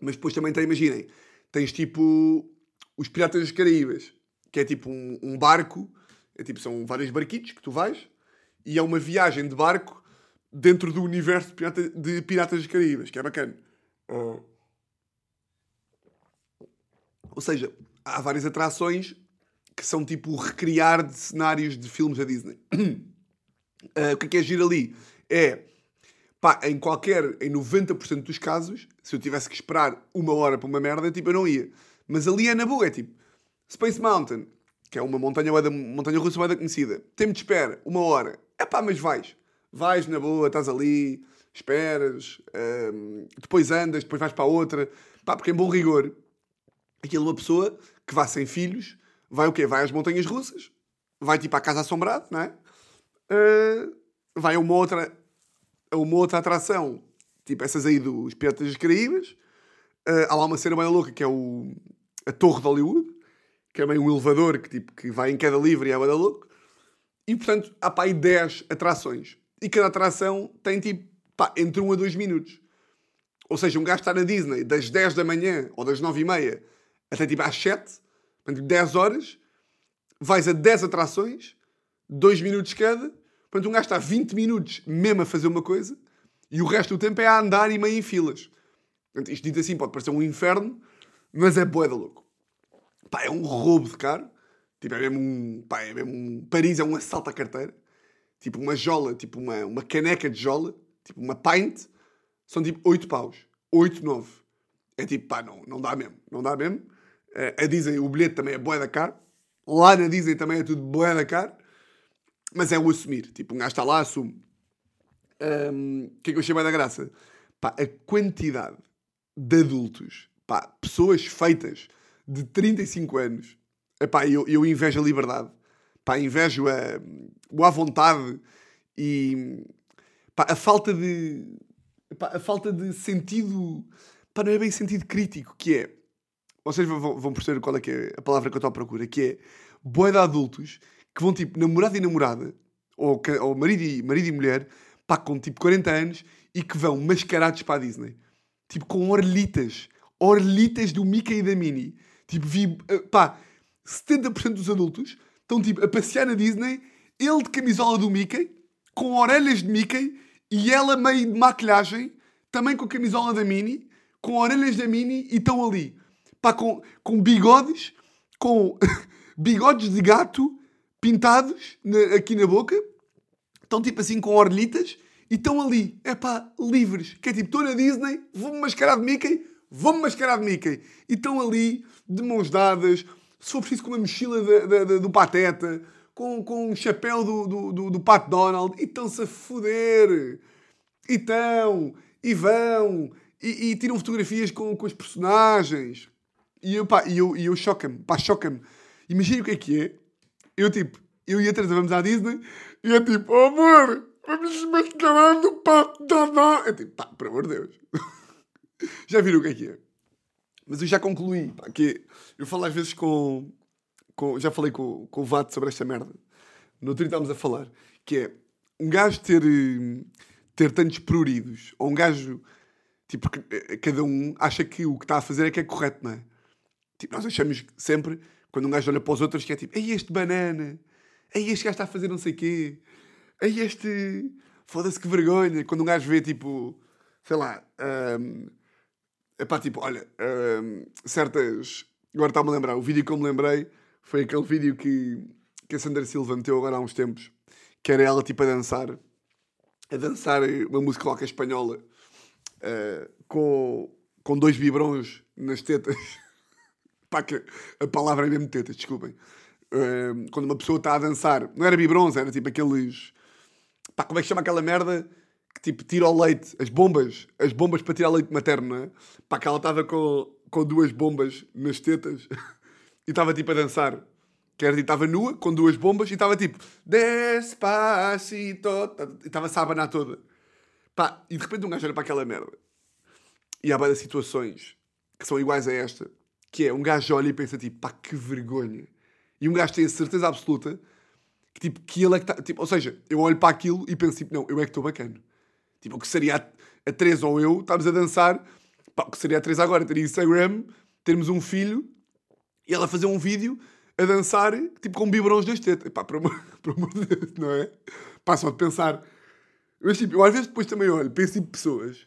mas depois também tem, imaginem, tens tipo os Piratas das Caraíbas, que é tipo um, um barco, é tipo, são vários barquitos que tu vais, e é uma viagem de barco dentro do universo de, pirata, de Piratas das Caraíbas, que é bacana. Uh, ou seja, há várias atrações que são tipo recriar de cenários de filmes da Disney. Uh, o que é que é giro ali? É, pá, em qualquer, em 90% dos casos, se eu tivesse que esperar uma hora para uma merda, tipo, eu não ia. Mas ali é na boa, é tipo, Space Mountain, que é uma montanha, uma montanha russa bem conhecida. Tempo de espera, uma hora. É pá, mas vais. Vais na boa, estás ali, esperas, um, depois andas, depois vais para outra. Pá, porque em bom rigor, aquilo uma pessoa que vá sem filhos, vai o quê? Vai às montanhas russas, vai tipo à casa assombrada, não é? Uh, vai a uma outra, a uma outra atração, tipo essas aí dos Piratas das Caraíbas. Uh, há lá uma cena bem louca que é o, a Torre de Hollywood, que é meio um elevador que, tipo, que vai em queda livre e é louco. E portanto há pá aí 10 atrações. E cada atração tem tipo pá, entre 1 a 2 minutos. Ou seja, um gajo está na Disney das 10 da manhã ou das 9 e meia até tipo às 7, portanto 10 horas, vais a 10 atrações, 2 minutos cada, portanto um gajo está 20 minutos mesmo a fazer uma coisa e o resto do tempo é a andar e meio em filas. Portanto, isto dito assim pode parecer um inferno, mas é boeda louco. Pá, é um roubo de carro. Tipo, é mesmo um. Pá, é mesmo um. Paris é um assalto à carteira. Tipo, uma jola, tipo, uma, uma caneca de jola, tipo, uma pint, são tipo 8 paus. 8, 9. É tipo, pá, não, não dá mesmo. Não dá mesmo. Uh, a Disney, o bilhete também é boa da caro. Lá na Disney também é tudo boa da caro. Mas é o assumir. Tipo, um gajo está lá, assume. O um, que é que eu achei da graça? Pá, a quantidade de adultos, pá, pessoas feitas de 35 anos, epá, eu, eu invejo a liberdade, pá, invejo a, a vontade e pá, a falta de a falta de sentido, pá, não é bem sentido crítico, que é, vocês vão, vão perceber qual é que é a palavra que eu estou à procura, que é boa de adultos que vão tipo namorado e namorada, ou, ou marido, e, marido e mulher, pá, com tipo 40 anos e que vão mascarados para a Disney tipo com orelhitas. Orelhitas do Mickey e da Minnie. Tipo, vi, eh, pá, 70% dos adultos estão tipo a passear na Disney, ele de camisola do Mickey, com orelhas de Mickey e ela meio de maquilhagem, também com a camisola da Minnie, com orelhas da Minnie e estão ali. Pá, com, com bigodes, com bigodes de gato pintados na, aqui na boca, estão tipo assim com orelhitas e estão ali, é pá, livres. Que é tipo, estou na Disney, vou-me mascarar de Mickey, vou-me mascarar de Mickey. E estão ali, de mãos dadas, se for preciso com uma mochila de, de, de, do Pateta, com, com um chapéu do, do, do, do Pat Donald, e estão-se a foder. E estão, e vão, e, e, tiram fotografias com, com os personagens. E eu, pá, e eu, e eu choca-me, pá, choca-me. Imagina o que é que é. Eu, tipo, eu e a Teresa vamos à Disney, e é tipo, oh, amor, Vamos mascarar do pato Dada. Eu tipo, pá, por amor de Deus. já viram o que é que é? Mas eu já concluí, pá, que eu falo às vezes com... com já falei com, com o Vato sobre esta merda. No outro dia estávamos a falar. Que é, um gajo ter, ter tantos pruridos, ou um gajo... Tipo, eh, cada um acha que o que está a fazer é que é correto, não é? Tipo, nós achamos sempre, quando um gajo olha para os outros, que é tipo, ei, este banana, ei, este gajo está a fazer não sei quê, Aí este. Foda-se que vergonha. Quando um gajo vê tipo. Sei lá. Um, epá, tipo, olha. Um, certas. Agora está-me a lembrar. O vídeo que eu me lembrei foi aquele vídeo que, que a Sandra Silva meteu agora há uns tempos. Que era ela tipo a dançar. A dançar uma música qualquer espanhola. Uh, com, com dois vibrões nas tetas. Pá, que a palavra é mesmo tetas, desculpem. Uh, quando uma pessoa está a dançar, não era biberons, era tipo aqueles Pá, como é que chama aquela merda que tipo tira o leite, as bombas, as bombas para tirar leite materno, é? Pá, que ela estava com, com duas bombas nas tetas e estava tipo a dançar. Quer dizer, estava nua, com duas bombas, e estava tipo, despacito, e estava-se a abanar toda. Pá, e de repente um gajo olha para aquela merda. E há várias situações que são iguais a esta, Que é, um gajo olha e pensa tipo, pá, que vergonha. E um gajo tem a certeza absoluta que, tipo, que ele é que está... Tipo, ou seja, eu olho para aquilo e penso tipo, não, eu é que estou bacana. Tipo, o que seria a, a Teresa ou eu, estamos a dançar, pá, o que seria a Teresa agora, ter Instagram, termos um filho e ela fazer um vídeo a dançar, tipo, com biberons nas tetas. Pá, amor, por amor de Deus, não é? Pá, só de pensar. Mas, tipo, eu às vezes depois também olho, penso em pessoas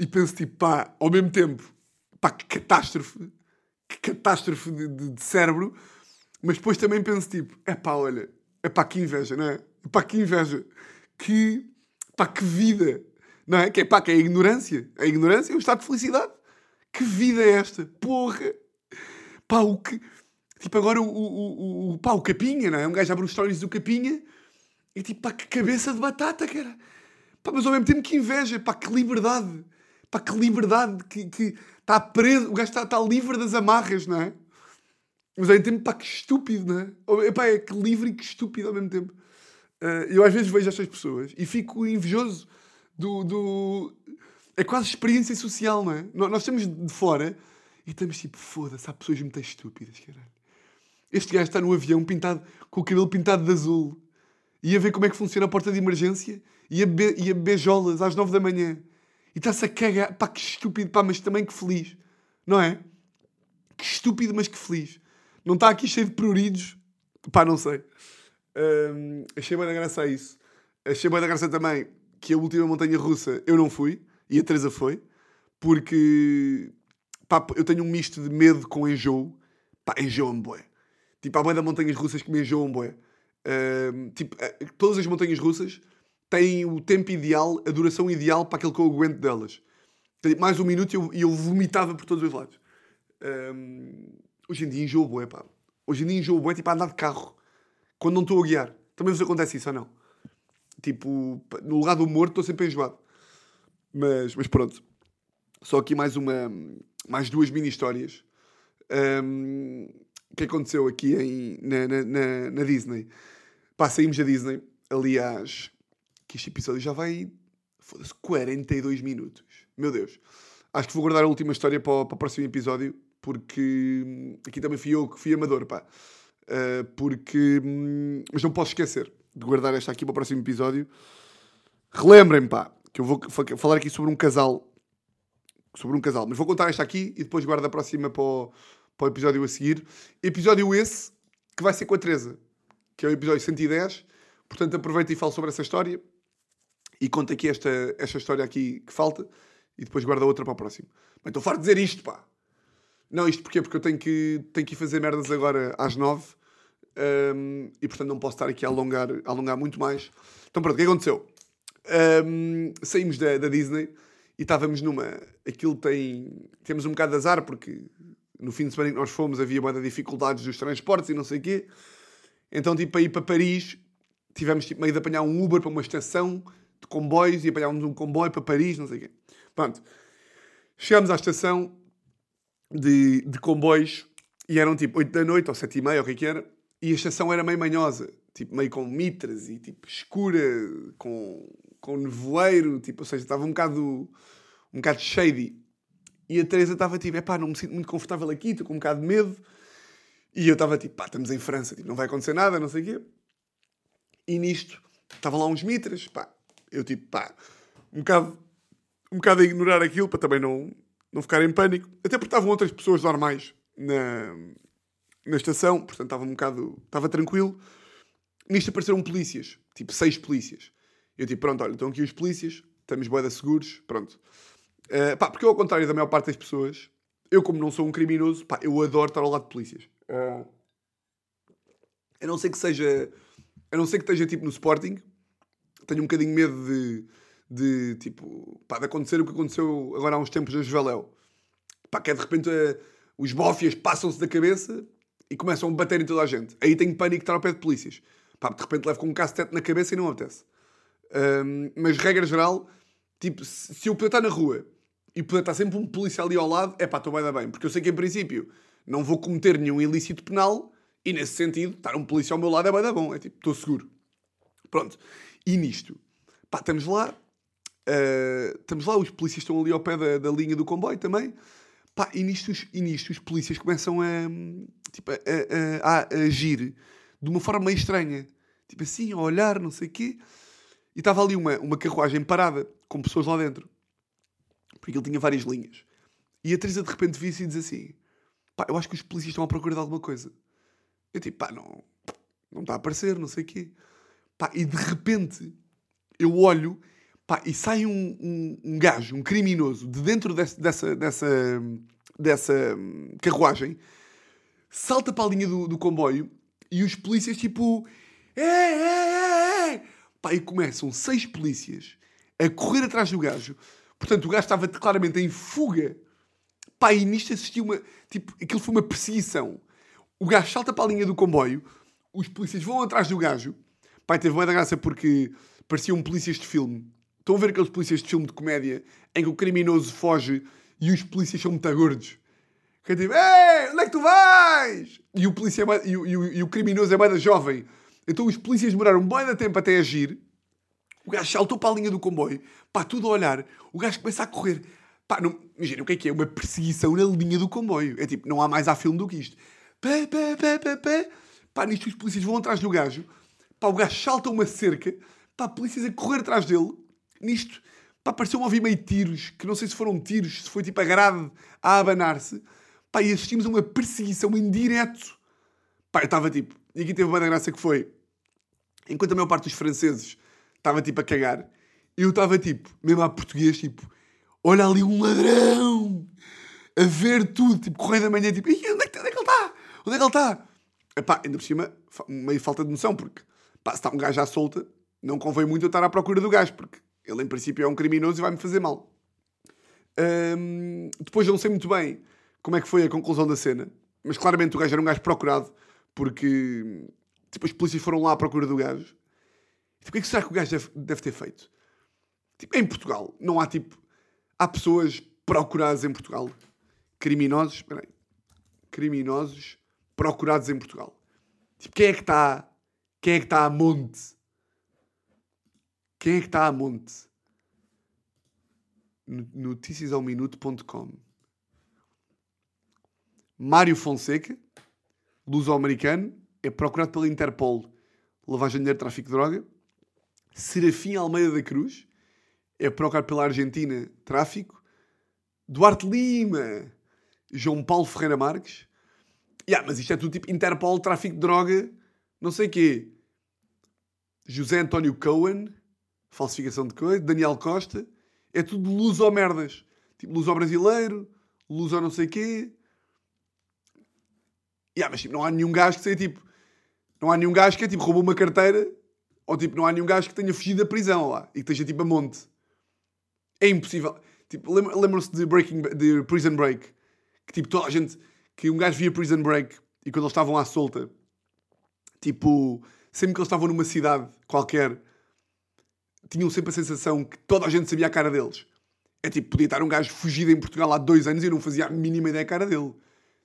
e penso, tipo, pá, ao mesmo tempo, pá, que catástrofe, que catástrofe de, de, de cérebro, mas depois também penso, tipo, é pá, olha, é pá, que inveja, não é? É pá, que inveja, que, pá, que vida, não é? Que é pá, que é a ignorância, a ignorância é o estado de felicidade. Que vida é esta? Porra! Pá, o que. Tipo, agora o, o, o, pá, o Capinha, não é? Um gajo abre os stories do Capinha e tipo, pá, que cabeça de batata, cara. Pá, mas ao mesmo tempo que inveja, pá, que liberdade. Pá, que liberdade, que está preso, o gajo está tá livre das amarras, não é? Mas ao mesmo tempo, pá, que estúpido, não é? Pá, é que livre e que estúpido ao mesmo tempo. Uh, eu às vezes vejo estas pessoas e fico invejoso do, do... É quase experiência social, não é? Nós estamos de fora e estamos tipo, foda-se, há pessoas muito estúpidas, caralho. Este gajo está no avião pintado, com o cabelo pintado de azul. Ia ver como é que funciona a porta de emergência. Ia, be ia beijolas às nove da manhã. E está-se a cagar. Pá, que estúpido, pá, mas também que feliz. Não é? Que estúpido, mas que feliz. Não está aqui cheio de pruridos. Pá, não sei. Um, achei bem da graça a isso. Achei bem da graça também que a última montanha russa eu não fui. E a Teresa foi. Porque Pá, eu tenho um misto de medo com enjoo. Pá, enjoa-me, boé. Tipo, há bem de montanhas russas que me enjoam, boé. Uh, tipo, uh, todas as montanhas russas têm o tempo ideal, a duração ideal para aquilo que eu aguento delas. Mais um minuto e eu, eu vomitava por todos os lados. Uh, hoje em dia enjoo, boé, pá. Hoje em dia enjoo, boé, tipo, a andar de carro. Quando não estou a guiar. Também vos acontece isso ou não? Tipo, no lugar do morto estou sempre enjoado. Mas, mas pronto. Só aqui mais uma mais duas mini histórias um, que aconteceu aqui em, na, na, na, Disney. Pá, saímos da Disney, aliás, que este episódio já vai, foda-se, 42 minutos. Meu Deus. Acho que vou guardar a última história para o, para o próximo episódio, porque hum, aqui também fui eu que fui amador, pá. Uh, porque. Hum, mas não posso esquecer de guardar esta aqui para o próximo episódio. Relembrem-me, pá, que eu vou falar aqui sobre um casal sobre um casal. Mas vou contar esta aqui e depois guardo a próxima para o, para o episódio a seguir. Episódio esse que vai ser com a Teresa, que é o episódio 110. Portanto, aproveito e falo sobre essa história e conto aqui esta, esta história aqui que falta e depois guardo a outra para o próximo. Mas estou farto de dizer isto, pá. Não, isto porquê? Porque eu tenho que, tenho que ir fazer merdas agora às nove um, e portanto não posso estar aqui a alongar, a alongar muito mais. Então pronto, o que aconteceu? Um, saímos da, da Disney e estávamos numa. Aquilo tem. Temos um bocado de azar, porque no fim de semana que nós fomos havia muita dificuldades dos transportes e não sei o quê. Então, tipo, para ir para Paris, tivemos tipo, meio de apanhar um Uber para uma estação de comboios e apanhámos um comboio para Paris, não sei o quê. Pronto. Chegámos à estação de, de comboios e eram tipo 8 da noite ou 7 e meia, ou o que é que era, e a estação era meio manhosa, tipo meio com mitras e tipo escura, com com nevoeiro, tipo, ou seja, estava um bocado, um bocado shady. E a Teresa estava tipo, é pá, não me sinto muito confortável aqui, estou com um bocado de medo. E eu estava tipo, pá, estamos em França, tipo, não vai acontecer nada, não sei o quê. E nisto, estavam lá uns mitras, pá, eu tipo, pá, um bocado, um bocado a ignorar aquilo para também não, não ficar em pânico. Até porque estavam outras pessoas normais na, na estação, portanto estava um bocado, estava tranquilo. Nisto apareceram polícias, tipo seis polícias. Eu tipo, pronto, olha, estão aqui os polícias, estamos boeda seguros, pronto. Uh, pá, porque eu, ao contrário da maior parte das pessoas, eu, como não sou um criminoso, pá, eu adoro estar ao lado de polícias. Uh, a não ser que seja. A não ser que esteja tipo no Sporting, tenho um bocadinho medo de, de tipo, pá, de acontecer o que aconteceu agora há uns tempos na Juveléu. Pá, que é de repente uh, os bófias passam-se da cabeça e começam a bater em toda a gente. Aí tenho pânico de estar ao pé de polícias. Pá, de repente levo com um cacetete na cabeça e não apetece. Um, mas, regra geral, tipo, se eu puder estar na rua e puder estar sempre um polícia ali ao lado, é pá, estou bem, bem. Porque eu sei que, em princípio, não vou cometer nenhum ilícito penal e, nesse sentido, estar um polícia ao meu lado é bem, bom. É tipo, estou seguro. Pronto. E nisto, pá, estamos lá. Uh, estamos lá, os polícias estão ali ao pé da, da linha do comboio também. Pá, e nisto, os- e nisto os polícias começam a, tipo, a, a- a- agir de uma forma meio estranha. Tipo assim, a olhar, não sei o quê. E estava ali uma, uma carruagem parada, com pessoas lá dentro. Porque ele tinha várias linhas. E a Teresa de repente visse e diz assim: pá, eu acho que os polícias estão à procura de alguma coisa. Eu tipo, pá, não, não está a aparecer, não sei o quê. Pá, e de repente eu olho pá, e sai um, um, um gajo, um criminoso, de dentro desse- dessa, dessa, dessa hum, carruagem, salta para a linha do, do comboio e os polícias tipo. É, é, é, é. Pá, e começam seis polícias a correr atrás do gajo. Portanto, o gajo estava claramente em fuga. Pá, e nisto assistiu uma. Tipo, aquilo foi uma perseguição. O gajo salta para a linha do comboio, os polícias vão atrás do gajo. Pá, teve muita graça porque pareciam polícias de filme. Estão a ver aqueles polícias de filme de comédia em que o criminoso foge e os polícias são muito gordos? Que é tipo, Ei, onde é que tu vais? E o, polícia é bué- e, o- e e o criminoso é mais jovem. Então os polícias demoraram bom de tempo até agir. O gajo saltou para a linha do comboio, pá, tudo a olhar. O gajo começa a correr. Pá, não, imagina o que é que é? Uma perseguição na linha do comboio. É tipo, não há mais a filme do que isto. Pé, pé, pé, pé, pé. Pá, nisto os polícias vão atrás do gajo. Pá, o gajo salta uma cerca. Pá, polícias a correr atrás dele. Nisto, pareceu-me ouvir meio tiros, que não sei se foram tiros, se foi tipo a grade a abanar-se. Pá, e assistimos a uma perseguição em direto. Pá, eu estava tipo... E aqui teve uma da graça que foi... Enquanto a maior parte dos franceses estava tipo a cagar, eu estava tipo, mesmo a português, tipo, olha ali um ladrão a ver tudo, tipo, correio da manhã, tipo, "Ih, onde é, que, onde é que ele está? Onde é que ele está? Epá, ainda por cima, meio falta de noção, porque pá, se está um gajo à solta, não convém muito eu estar à procura do gajo, porque ele em princípio é um criminoso e vai-me fazer mal. Hum, depois não sei muito bem como é que foi a conclusão da cena, mas claramente o gajo era um gajo procurado, porque tipo, os polícias foram lá à procura do gajo. Tipo, o que é será que o gajo deve, deve ter feito? Tipo, em Portugal, não há tipo. Há pessoas procuradas em Portugal. Criminosos. Espera. Criminosos procurados em Portugal. Tipo, quem é que está. Quem é que está a monte? Quem é que está a monte? No- Noticiasauminuto.com Mário Fonseca, luso-americano, é procurado pela Interpol, lavagem de dinheiro, tráfico de droga. Serafim Almeida da Cruz, é procurado pela Argentina, tráfico. Duarte Lima, João Paulo Ferreira Marques. Yeah, mas isto é tudo tipo Interpol, tráfico de droga, não sei quê. José António Cohen, falsificação de coisa. Daniel Costa, é tudo luso merdas. Tipo, luso brasileiro, luso não sei quê. Yeah, mas tipo, não há nenhum gajo que seja tipo. Não há nenhum gajo que é tipo roubou uma carteira ou tipo, não há nenhum gajo que tenha fugido da prisão lá e que esteja tipo a monte. É impossível. Tipo, lem- lembram-se de Breaking de Prison Break? Que tipo, toda a gente. Que um gajo via Prison Break e quando eles estavam à solta, tipo, sempre que eles estavam numa cidade qualquer, tinham sempre a sensação que toda a gente sabia a cara deles. É tipo, podia estar um gajo fugido em Portugal há dois anos e eu não fazia a mínima ideia da cara dele.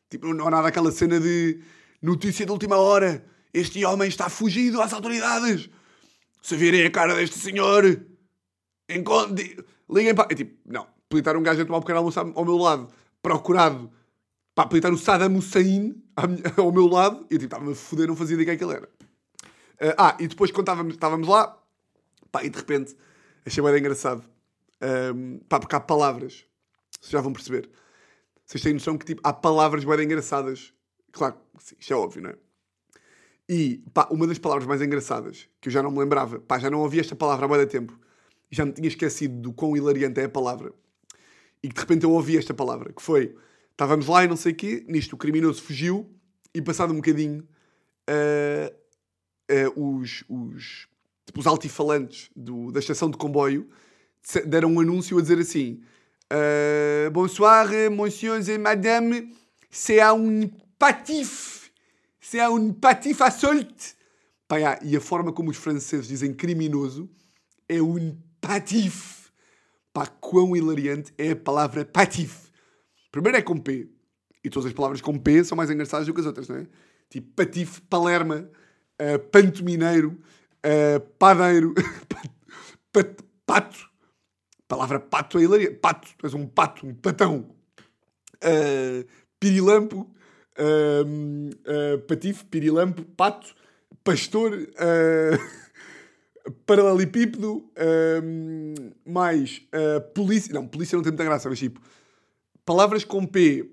Tipo, não há nada aquela cena de notícia de última hora. Este homem está fugido às autoridades. Se virem a cara deste senhor, encontre. Liguem para. É tipo, não. Podia estar um gajo a tomar um pequeno almoço ao meu lado, procurado. Pá, podia estar o Saddam Hussein ao meu lado. E eu tipo, estava-me a foder, não fazia ideia quem é que ele era. Ah, ah, e depois quando estávamos, estávamos lá, pá, e de repente, achei bem engraçado. Ahm, pá, porque há palavras. Vocês já vão perceber. Vocês têm noção que tipo, há palavras bem engraçadas. Claro, isto é óbvio, não é? E pá, uma das palavras mais engraçadas, que eu já não me lembrava, pá, já não ouvi esta palavra há muito tempo, já me tinha esquecido do quão hilariante é a palavra, e que de repente eu ouvi esta palavra, que foi, estávamos lá e não sei o quê, nisto o criminoso fugiu, e passado um bocadinho, ah, ah, os, os, tipo, os altifalantes do- da estação de comboio deram um anúncio a dizer assim: euh, Bonsoir, messieurs et madame, c'est un patif, c'est un patif solte. Pá, e a forma como os franceses dizem criminoso é um patif. Pá, quão hilariante é a palavra patif. Primeiro é com P. E todas as palavras com P são mais engraçadas do que as outras, não é? Tipo patife, palerma, uh, pantomineiro, uh, padeiro, pat- pato. Palavra pato é hilaria. Pato, tu és um pato, um patão. uh, pirilampo, uh, patife, pirilampo, pato, pastor, paralelepípedo, uh, mais polícia. Não, polícia não tem muita graça, mas tipo, palavras com P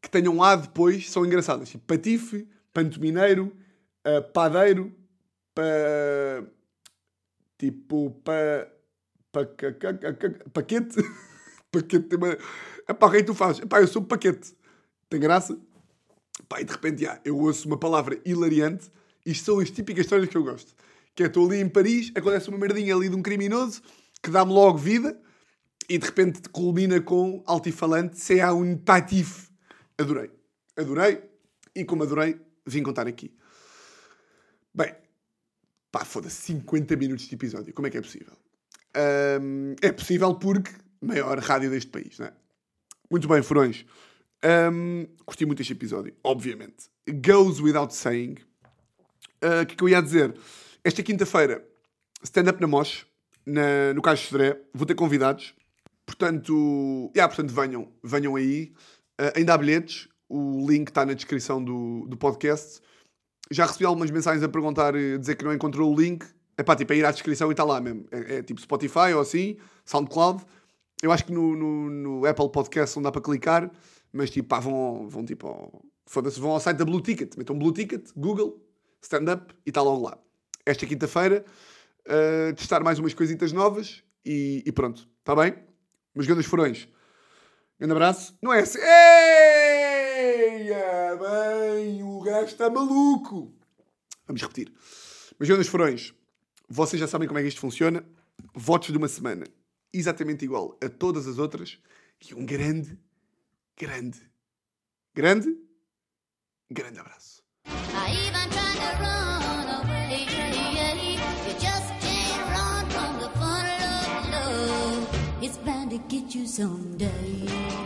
que tenham A depois são engraçadas. Tipo, patife, pantomineiro, padeiro, pa, tipo, pa, pa, ca, ca, ca, ca, paquete. paquete tem uma. Epá, o que é tu fazes? Eu sou paquete. Tem graça? Pá, e de repente, já, eu ouço uma palavra hilariante. Isto são as típicas histórias que eu gosto. Que é, estou ali em Paris, acontece uma merdinha ali de um criminoso que dá-me logo vida e de repente culmina com altifalante, c'est un tatif. Adorei. Adorei. E como adorei, vim contar aqui. Bem, pá, foda-se, 50 minutos de episódio. Como é que é possível? Um, é possível porque maior rádio deste país, não é? Muito bem, furões. Um, curti muito este episódio, obviamente. Goes without saying. O uh, que, é que eu ia dizer? Esta quinta-feira, stand-up na Mosh, na, no Caixo Sodré. Vou ter convidados. Portanto, yeah, portanto venham, venham aí. Uh, ainda há bilhetes. O link está na descrição do, do podcast. Já recebi algumas mensagens a perguntar, a dizer que não encontrou o link. É pá, tipo, é ir à descrição e está lá mesmo. É, é, tipo Spotify ou assim, SoundCloud. Eu acho que no, no, no, Apple Podcast não dá para clicar, mas tipo, pá, vão, vão tipo, foda-se, vão ao site da Blue Ticket, metam Blue Ticket, Google, stand-up e está logo lá. Esta quinta-feira, uh, testar mais umas coisitas novas e, e pronto, está bem? Meus grandes furões. Grande abraço. Não é assim. Eia, bem, o gajo está maluco. Vamos repetir. Meus grandes furões, vocês já sabem como é que isto funciona. Votos de uma semana exatamente igual a todas as outras e um grande, grande, grande, grande abraço. It's bound to get you someday.